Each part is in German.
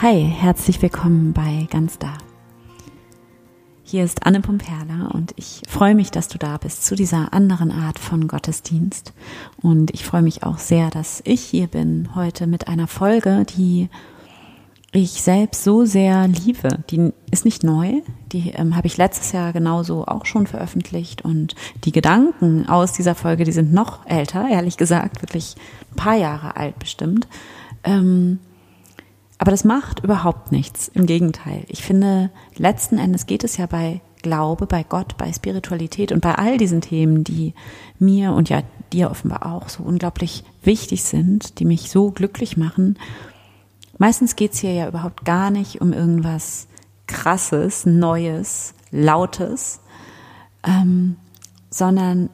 Hi, herzlich willkommen bei Ganz Da. Hier ist Anne Pumperla und ich freue mich, dass du da bist zu dieser anderen Art von Gottesdienst. Und ich freue mich auch sehr, dass ich hier bin heute mit einer Folge, die ich selbst so sehr liebe. Die ist nicht neu, die ähm, habe ich letztes Jahr genauso auch schon veröffentlicht und die Gedanken aus dieser Folge, die sind noch älter, ehrlich gesagt, wirklich ein paar Jahre alt bestimmt. Ähm, aber das macht überhaupt nichts. Im Gegenteil. Ich finde, letzten Endes geht es ja bei Glaube, bei Gott, bei Spiritualität und bei all diesen Themen, die mir und ja dir offenbar auch so unglaublich wichtig sind, die mich so glücklich machen. Meistens geht es hier ja überhaupt gar nicht um irgendwas Krasses, Neues, Lautes, ähm, sondern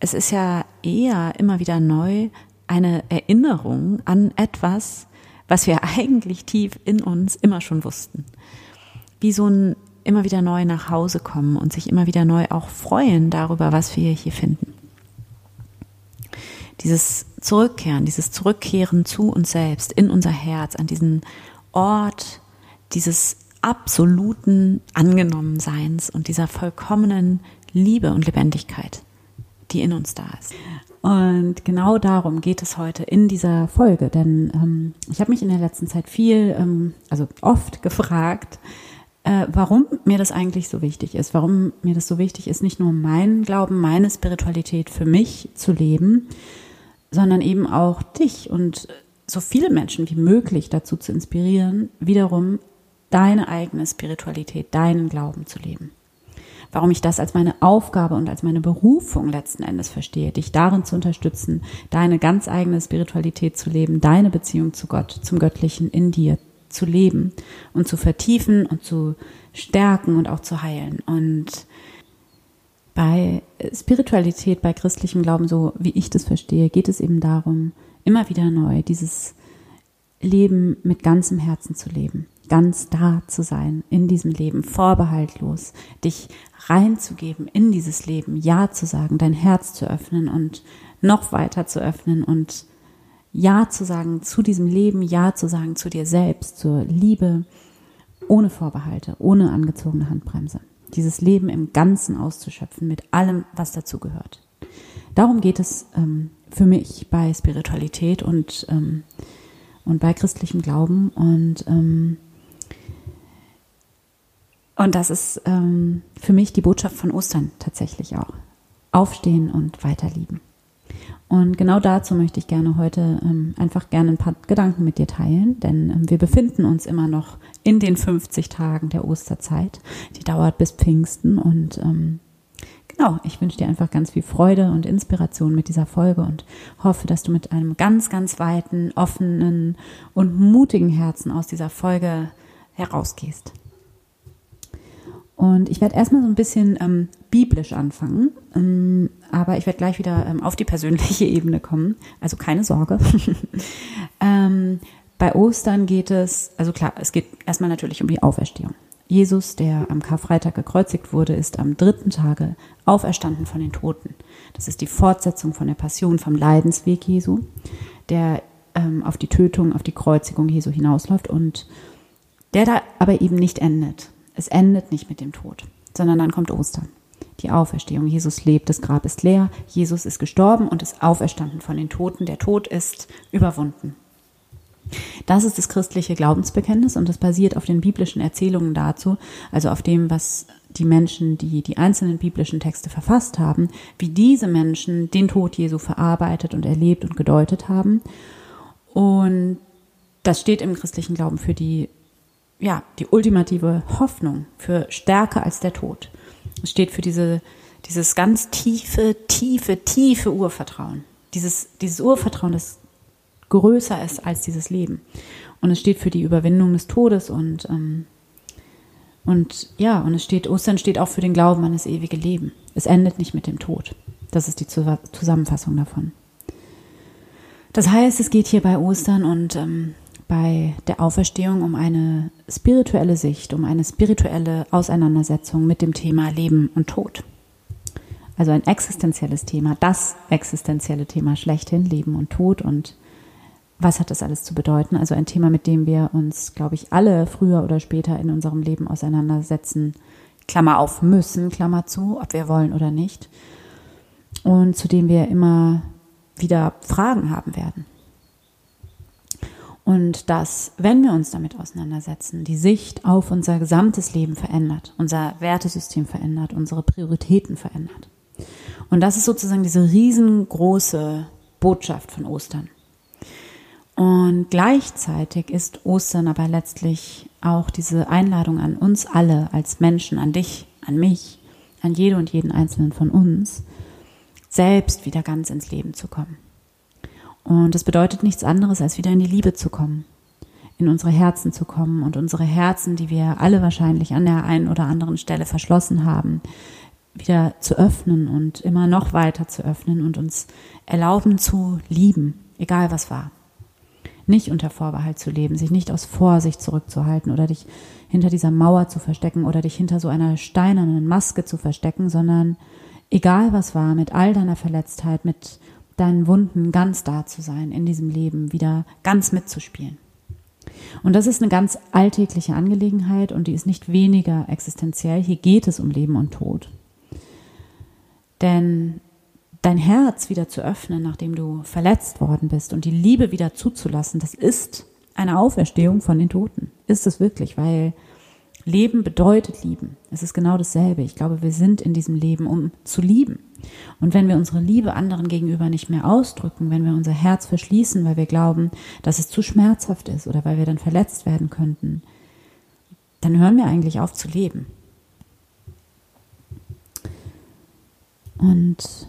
es ist ja eher immer wieder neu eine Erinnerung an etwas, was wir eigentlich tief in uns immer schon wussten. Wie so ein immer wieder neu nach Hause kommen und sich immer wieder neu auch freuen darüber, was wir hier finden. Dieses Zurückkehren, dieses Zurückkehren zu uns selbst, in unser Herz, an diesen Ort dieses absoluten Angenommenseins und dieser vollkommenen Liebe und Lebendigkeit, die in uns da ist. Und genau darum geht es heute in dieser Folge, denn ähm, ich habe mich in der letzten Zeit viel, ähm, also oft gefragt, äh, warum mir das eigentlich so wichtig ist, warum mir das so wichtig ist, nicht nur meinen Glauben, meine Spiritualität für mich zu leben, sondern eben auch dich und so viele Menschen wie möglich dazu zu inspirieren, wiederum deine eigene Spiritualität, deinen Glauben zu leben warum ich das als meine Aufgabe und als meine Berufung letzten Endes verstehe, dich darin zu unterstützen, deine ganz eigene Spiritualität zu leben, deine Beziehung zu Gott, zum Göttlichen in dir zu leben und zu vertiefen und zu stärken und auch zu heilen. Und bei Spiritualität, bei christlichem Glauben, so wie ich das verstehe, geht es eben darum, immer wieder neu dieses Leben mit ganzem Herzen zu leben ganz da zu sein in diesem Leben, vorbehaltlos, dich reinzugeben in dieses Leben, Ja zu sagen, dein Herz zu öffnen und noch weiter zu öffnen und Ja zu sagen zu diesem Leben, Ja zu sagen zu dir selbst, zur Liebe, ohne Vorbehalte, ohne angezogene Handbremse. Dieses Leben im Ganzen auszuschöpfen mit allem, was dazu gehört. Darum geht es ähm, für mich bei Spiritualität und, ähm, und bei christlichem Glauben. Und ähm, und das ist ähm, für mich die Botschaft von Ostern tatsächlich auch. Aufstehen und weiterlieben. Und genau dazu möchte ich gerne heute ähm, einfach gerne ein paar Gedanken mit dir teilen, denn ähm, wir befinden uns immer noch in den 50 Tagen der Osterzeit. Die dauert bis Pfingsten und ähm, genau, ich wünsche dir einfach ganz viel Freude und Inspiration mit dieser Folge und hoffe, dass du mit einem ganz, ganz weiten, offenen und mutigen Herzen aus dieser Folge herausgehst. Und ich werde erstmal so ein bisschen ähm, biblisch anfangen, ähm, aber ich werde gleich wieder ähm, auf die persönliche Ebene kommen. Also keine Sorge. Ähm, bei Ostern geht es, also klar, es geht erstmal natürlich um die Auferstehung. Jesus, der am Karfreitag gekreuzigt wurde, ist am dritten Tage auferstanden von den Toten. Das ist die Fortsetzung von der Passion, vom Leidensweg Jesu, der ähm, auf die Tötung, auf die Kreuzigung Jesu hinausläuft und der da aber eben nicht endet. Es endet nicht mit dem Tod, sondern dann kommt Ostern. Die Auferstehung. Jesus lebt, das Grab ist leer, Jesus ist gestorben und ist auferstanden von den Toten. Der Tod ist überwunden. Das ist das christliche Glaubensbekenntnis und das basiert auf den biblischen Erzählungen dazu, also auf dem, was die Menschen, die die einzelnen biblischen Texte verfasst haben, wie diese Menschen den Tod Jesu verarbeitet und erlebt und gedeutet haben. Und das steht im christlichen Glauben für die ja, die ultimative Hoffnung für stärker als der Tod. Es steht für diese, dieses ganz tiefe, tiefe, tiefe Urvertrauen. Dieses, dieses Urvertrauen, das größer ist als dieses Leben. Und es steht für die Überwindung des Todes und, ähm, und ja, und es steht, Ostern steht auch für den Glauben an das ewige Leben. Es endet nicht mit dem Tod. Das ist die Zusammenfassung davon. Das heißt, es geht hier bei Ostern und ähm, bei der Auferstehung um eine spirituelle Sicht, um eine spirituelle Auseinandersetzung mit dem Thema Leben und Tod. Also ein existenzielles Thema, das existenzielle Thema schlechthin, Leben und Tod und was hat das alles zu bedeuten? Also ein Thema, mit dem wir uns, glaube ich, alle früher oder später in unserem Leben auseinandersetzen, Klammer auf müssen, Klammer zu, ob wir wollen oder nicht. Und zu dem wir immer wieder Fragen haben werden. Und dass, wenn wir uns damit auseinandersetzen, die Sicht auf unser gesamtes Leben verändert, unser Wertesystem verändert, unsere Prioritäten verändert. Und das ist sozusagen diese riesengroße Botschaft von Ostern. Und gleichzeitig ist Ostern aber letztlich auch diese Einladung an uns alle als Menschen, an dich, an mich, an jede und jeden einzelnen von uns, selbst wieder ganz ins Leben zu kommen. Und das bedeutet nichts anderes, als wieder in die Liebe zu kommen, in unsere Herzen zu kommen und unsere Herzen, die wir alle wahrscheinlich an der einen oder anderen Stelle verschlossen haben, wieder zu öffnen und immer noch weiter zu öffnen und uns erlauben zu lieben, egal was war. Nicht unter Vorbehalt zu leben, sich nicht aus Vorsicht zurückzuhalten oder dich hinter dieser Mauer zu verstecken oder dich hinter so einer steinernen Maske zu verstecken, sondern egal was war, mit all deiner Verletztheit, mit deinen Wunden ganz da zu sein, in diesem Leben wieder ganz mitzuspielen. Und das ist eine ganz alltägliche Angelegenheit und die ist nicht weniger existenziell. Hier geht es um Leben und Tod. Denn dein Herz wieder zu öffnen, nachdem du verletzt worden bist und die Liebe wieder zuzulassen, das ist eine Auferstehung von den Toten. Ist es wirklich, weil Leben bedeutet lieben. Es ist genau dasselbe. Ich glaube, wir sind in diesem Leben, um zu lieben. Und wenn wir unsere Liebe anderen gegenüber nicht mehr ausdrücken, wenn wir unser Herz verschließen, weil wir glauben, dass es zu schmerzhaft ist oder weil wir dann verletzt werden könnten, dann hören wir eigentlich auf zu leben. Und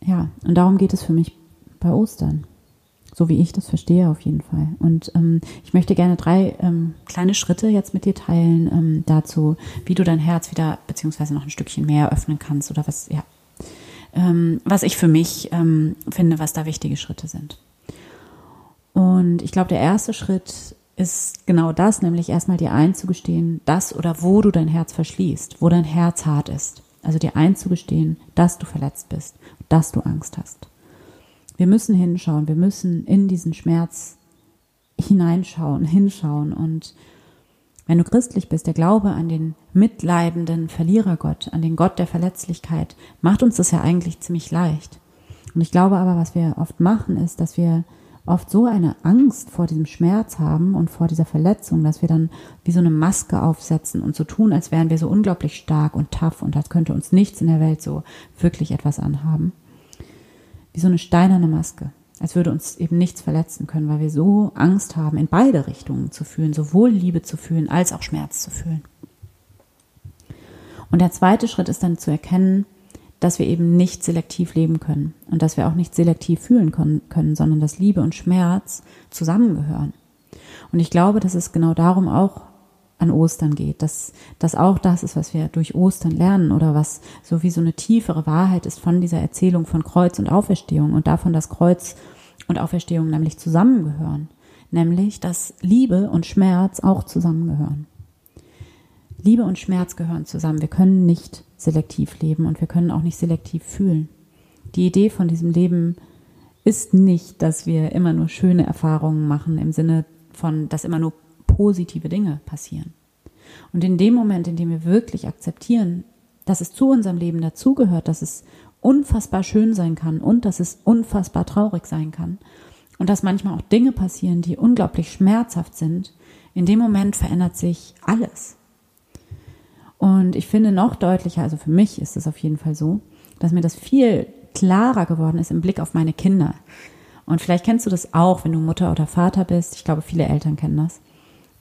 ja, und darum geht es für mich bei Ostern. So wie ich das verstehe auf jeden Fall. Und ähm, ich möchte gerne drei ähm, kleine Schritte jetzt mit dir teilen ähm, dazu, wie du dein Herz wieder beziehungsweise noch ein Stückchen mehr öffnen kannst oder was, ja, ähm, was ich für mich ähm, finde, was da wichtige Schritte sind. Und ich glaube, der erste Schritt ist genau das, nämlich erstmal dir einzugestehen, dass oder wo du dein Herz verschließt, wo dein Herz hart ist. Also dir einzugestehen, dass du verletzt bist, dass du Angst hast. Wir müssen hinschauen, wir müssen in diesen Schmerz hineinschauen, hinschauen. Und wenn du christlich bist, der Glaube an den mitleidenden Verlierergott, an den Gott der Verletzlichkeit, macht uns das ja eigentlich ziemlich leicht. Und ich glaube aber, was wir oft machen, ist, dass wir oft so eine Angst vor diesem Schmerz haben und vor dieser Verletzung, dass wir dann wie so eine Maske aufsetzen und so tun, als wären wir so unglaublich stark und tough und als könnte uns nichts in der Welt so wirklich etwas anhaben wie so eine steinerne Maske, als würde uns eben nichts verletzen können, weil wir so Angst haben, in beide Richtungen zu fühlen, sowohl Liebe zu fühlen als auch Schmerz zu fühlen. Und der zweite Schritt ist dann zu erkennen, dass wir eben nicht selektiv leben können und dass wir auch nicht selektiv fühlen können, sondern dass Liebe und Schmerz zusammengehören. Und ich glaube, dass es genau darum auch an Ostern geht, dass das auch das ist, was wir durch Ostern lernen oder was so wie so eine tiefere Wahrheit ist von dieser Erzählung von Kreuz und Auferstehung und davon, dass Kreuz und Auferstehung nämlich zusammengehören, nämlich dass Liebe und Schmerz auch zusammengehören. Liebe und Schmerz gehören zusammen. Wir können nicht selektiv leben und wir können auch nicht selektiv fühlen. Die Idee von diesem Leben ist nicht, dass wir immer nur schöne Erfahrungen machen im Sinne von, dass immer nur positive Dinge passieren. Und in dem Moment, in dem wir wirklich akzeptieren, dass es zu unserem Leben dazugehört, dass es unfassbar schön sein kann und dass es unfassbar traurig sein kann und dass manchmal auch Dinge passieren, die unglaublich schmerzhaft sind, in dem Moment verändert sich alles. Und ich finde noch deutlicher, also für mich ist es auf jeden Fall so, dass mir das viel klarer geworden ist im Blick auf meine Kinder. Und vielleicht kennst du das auch, wenn du Mutter oder Vater bist. Ich glaube, viele Eltern kennen das.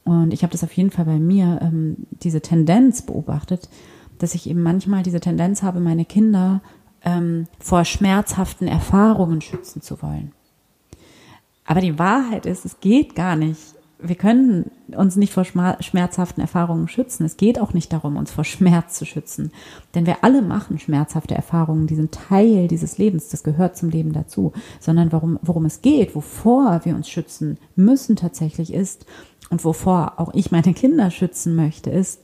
Und ich habe das auf jeden Fall bei mir, ähm, diese Tendenz beobachtet, dass ich eben manchmal diese Tendenz habe, meine Kinder ähm, vor schmerzhaften Erfahrungen schützen zu wollen. Aber die Wahrheit ist, es geht gar nicht wir können uns nicht vor schmerzhaften Erfahrungen schützen. Es geht auch nicht darum, uns vor Schmerz zu schützen. Denn wir alle machen schmerzhafte Erfahrungen, die sind Teil dieses Lebens, das gehört zum Leben dazu. Sondern worum, worum es geht, wovor wir uns schützen müssen tatsächlich ist, und wovor auch ich meine Kinder schützen möchte, ist,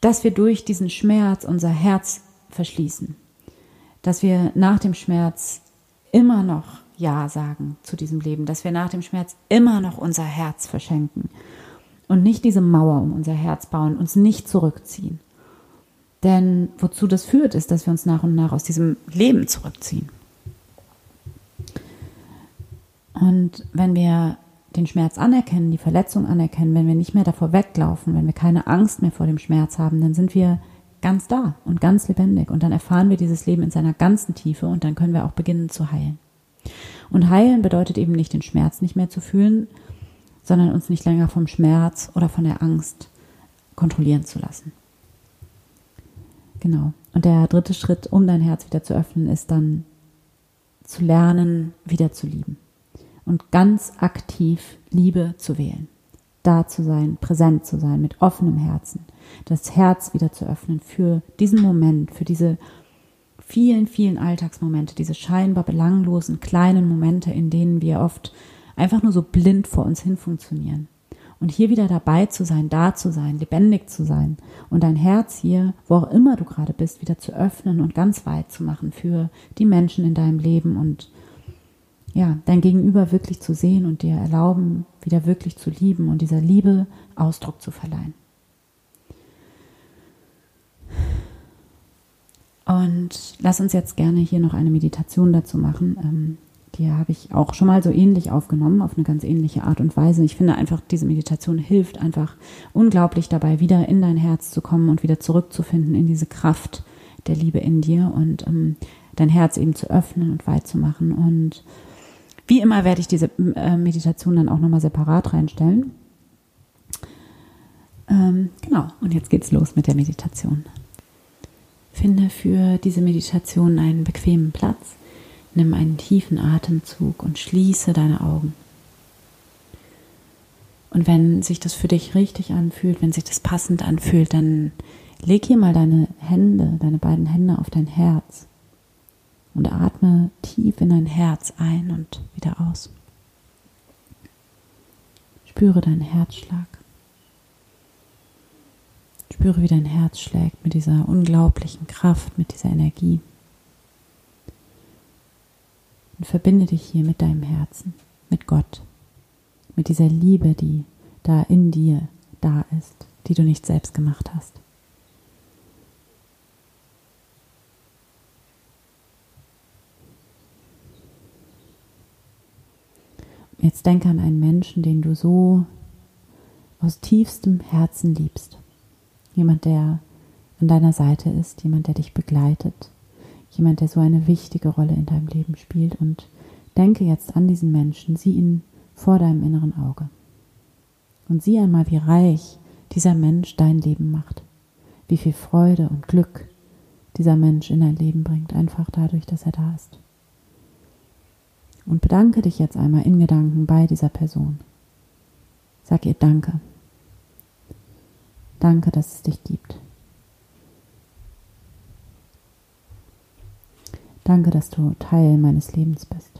dass wir durch diesen Schmerz unser Herz verschließen. Dass wir nach dem Schmerz immer noch Ja sagen zu diesem Leben, dass wir nach dem Schmerz immer noch unser Herz verschenken und nicht diese Mauer um unser Herz bauen, uns nicht zurückziehen. Denn wozu das führt, ist, dass wir uns nach und nach aus diesem Leben zurückziehen. Und wenn wir den Schmerz anerkennen, die Verletzung anerkennen, wenn wir nicht mehr davor weglaufen, wenn wir keine Angst mehr vor dem Schmerz haben, dann sind wir ganz da und ganz lebendig und dann erfahren wir dieses Leben in seiner ganzen Tiefe und dann können wir auch beginnen zu heilen. Und heilen bedeutet eben nicht den Schmerz nicht mehr zu fühlen, sondern uns nicht länger vom Schmerz oder von der Angst kontrollieren zu lassen. Genau. Und der dritte Schritt, um dein Herz wieder zu öffnen, ist dann zu lernen, wieder zu lieben und ganz aktiv Liebe zu wählen. Da zu sein, präsent zu sein, mit offenem Herzen, das Herz wieder zu öffnen für diesen Moment, für diese vielen, vielen Alltagsmomente, diese scheinbar belanglosen kleinen Momente, in denen wir oft einfach nur so blind vor uns hin funktionieren. Und hier wieder dabei zu sein, da zu sein, lebendig zu sein und dein Herz hier, wo auch immer du gerade bist, wieder zu öffnen und ganz weit zu machen für die Menschen in deinem Leben und ja, dein Gegenüber wirklich zu sehen und dir erlauben, wieder wirklich zu lieben und dieser Liebe Ausdruck zu verleihen. Und lass uns jetzt gerne hier noch eine Meditation dazu machen. Ähm, die habe ich auch schon mal so ähnlich aufgenommen, auf eine ganz ähnliche Art und Weise. Ich finde einfach, diese Meditation hilft einfach unglaublich dabei, wieder in dein Herz zu kommen und wieder zurückzufinden in diese Kraft der Liebe in dir und ähm, dein Herz eben zu öffnen und weit zu machen. Und wie immer werde ich diese äh, Meditation dann auch nochmal separat reinstellen. Ähm, genau, und jetzt geht's los mit der Meditation. Finde für diese Meditation einen bequemen Platz, nimm einen tiefen Atemzug und schließe deine Augen. Und wenn sich das für dich richtig anfühlt, wenn sich das passend anfühlt, dann leg hier mal deine Hände, deine beiden Hände auf dein Herz und atme tief in dein Herz ein und wieder aus. Spüre deinen Herzschlag. Spüre, wie dein Herz schlägt mit dieser unglaublichen Kraft, mit dieser Energie. Und verbinde dich hier mit deinem Herzen, mit Gott, mit dieser Liebe, die da in dir da ist, die du nicht selbst gemacht hast. Jetzt denke an einen Menschen, den du so aus tiefstem Herzen liebst. Jemand, der an deiner Seite ist, jemand, der dich begleitet, jemand, der so eine wichtige Rolle in deinem Leben spielt. Und denke jetzt an diesen Menschen, sieh ihn vor deinem inneren Auge. Und sieh einmal, wie reich dieser Mensch dein Leben macht. Wie viel Freude und Glück dieser Mensch in dein Leben bringt, einfach dadurch, dass er da ist. Und bedanke dich jetzt einmal in Gedanken bei dieser Person. Sag ihr Danke. Danke, dass es dich gibt. Danke, dass du Teil meines Lebens bist.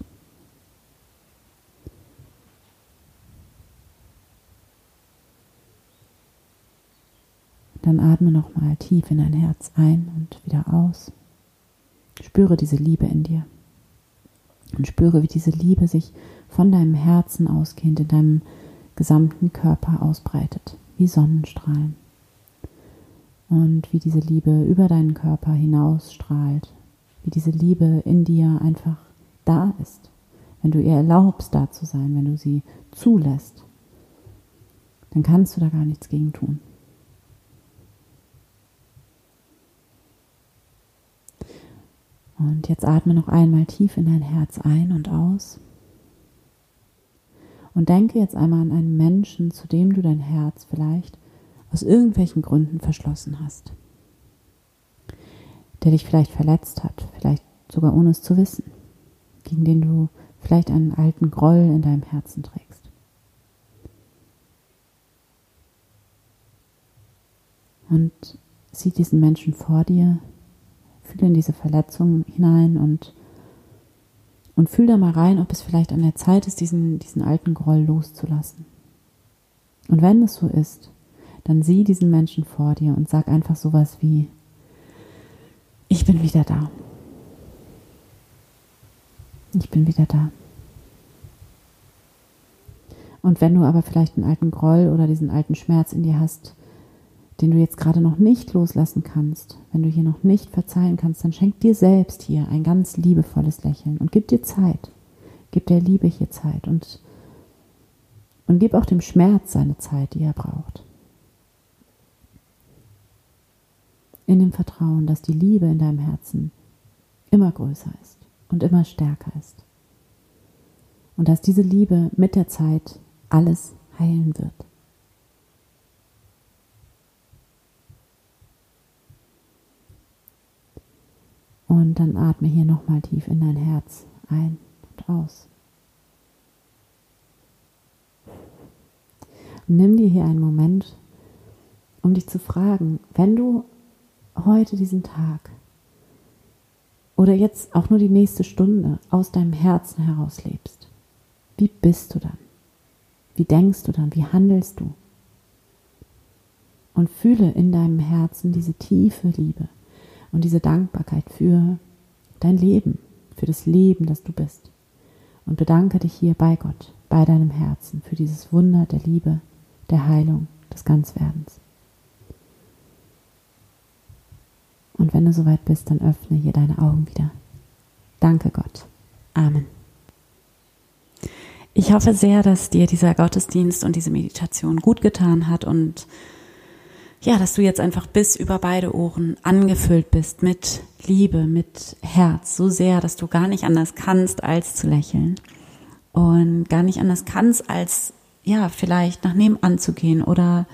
Dann atme nochmal tief in dein Herz ein und wieder aus. Spüre diese Liebe in dir. Und spüre, wie diese Liebe sich von deinem Herzen ausgehend in deinem gesamten Körper ausbreitet, wie Sonnenstrahlen. Und wie diese Liebe über deinen Körper hinausstrahlt, wie diese Liebe in dir einfach da ist. Wenn du ihr erlaubst, da zu sein, wenn du sie zulässt, dann kannst du da gar nichts gegen tun. Und jetzt atme noch einmal tief in dein Herz ein und aus. Und denke jetzt einmal an einen Menschen, zu dem du dein Herz vielleicht aus irgendwelchen Gründen verschlossen hast. Der dich vielleicht verletzt hat, vielleicht sogar ohne es zu wissen, gegen den du vielleicht einen alten Groll in deinem Herzen trägst. Und sieh diesen Menschen vor dir, fühl in diese Verletzung hinein und, und fühl da mal rein, ob es vielleicht an der Zeit ist, diesen, diesen alten Groll loszulassen. Und wenn es so ist, dann sieh diesen Menschen vor dir und sag einfach sowas wie, ich bin wieder da. Ich bin wieder da. Und wenn du aber vielleicht einen alten Groll oder diesen alten Schmerz in dir hast, den du jetzt gerade noch nicht loslassen kannst, wenn du hier noch nicht verzeihen kannst, dann schenk dir selbst hier ein ganz liebevolles Lächeln und gib dir Zeit. Gib der Liebe hier Zeit und, und gib auch dem Schmerz seine Zeit, die er braucht. In dem Vertrauen, dass die Liebe in deinem Herzen immer größer ist und immer stärker ist. Und dass diese Liebe mit der Zeit alles heilen wird. Und dann atme hier nochmal tief in dein Herz ein und aus. Und nimm dir hier einen Moment, um dich zu fragen, wenn du heute diesen Tag oder jetzt auch nur die nächste Stunde aus deinem Herzen heraus lebst, wie bist du dann? Wie denkst du dann? Wie handelst du? Und fühle in deinem Herzen diese tiefe Liebe und diese Dankbarkeit für dein Leben, für das Leben, das du bist. Und bedanke dich hier bei Gott, bei deinem Herzen für dieses Wunder der Liebe, der Heilung, des Ganzwerdens. Und wenn du soweit bist, dann öffne hier deine Augen wieder. Danke Gott. Amen. Ich hoffe sehr, dass dir dieser Gottesdienst und diese Meditation gut getan hat und ja, dass du jetzt einfach bis über beide Ohren angefüllt bist mit Liebe, mit Herz, so sehr, dass du gar nicht anders kannst, als zu lächeln. Und gar nicht anders kannst, als ja, vielleicht nach nebenan zu gehen oder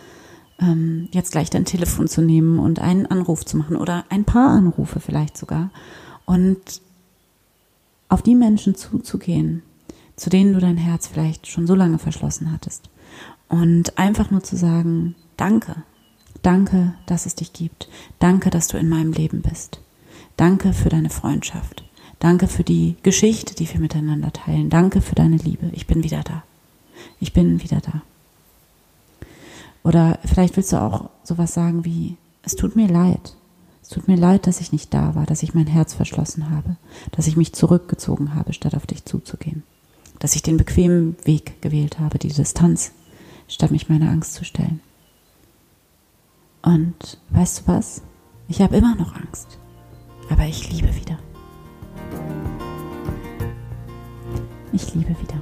ähm, jetzt gleich dein Telefon zu nehmen und einen Anruf zu machen oder ein paar Anrufe vielleicht sogar. Und auf die Menschen zuzugehen, zu denen du dein Herz vielleicht schon so lange verschlossen hattest. Und einfach nur zu sagen, danke, Danke, dass es dich gibt. Danke, dass du in meinem Leben bist. Danke für deine Freundschaft. Danke für die Geschichte, die wir miteinander teilen. Danke für deine Liebe. Ich bin wieder da. Ich bin wieder da. Oder vielleicht willst du auch sowas sagen wie, es tut mir leid. Es tut mir leid, dass ich nicht da war, dass ich mein Herz verschlossen habe, dass ich mich zurückgezogen habe, statt auf dich zuzugehen. Dass ich den bequemen Weg gewählt habe, die Distanz, statt mich meiner Angst zu stellen. Und weißt du was? Ich habe immer noch Angst, aber ich liebe wieder. Ich liebe wieder.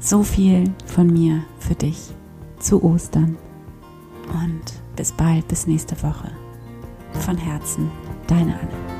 So viel von mir für dich zu Ostern und bis bald, bis nächste Woche. Von Herzen, deine Anne.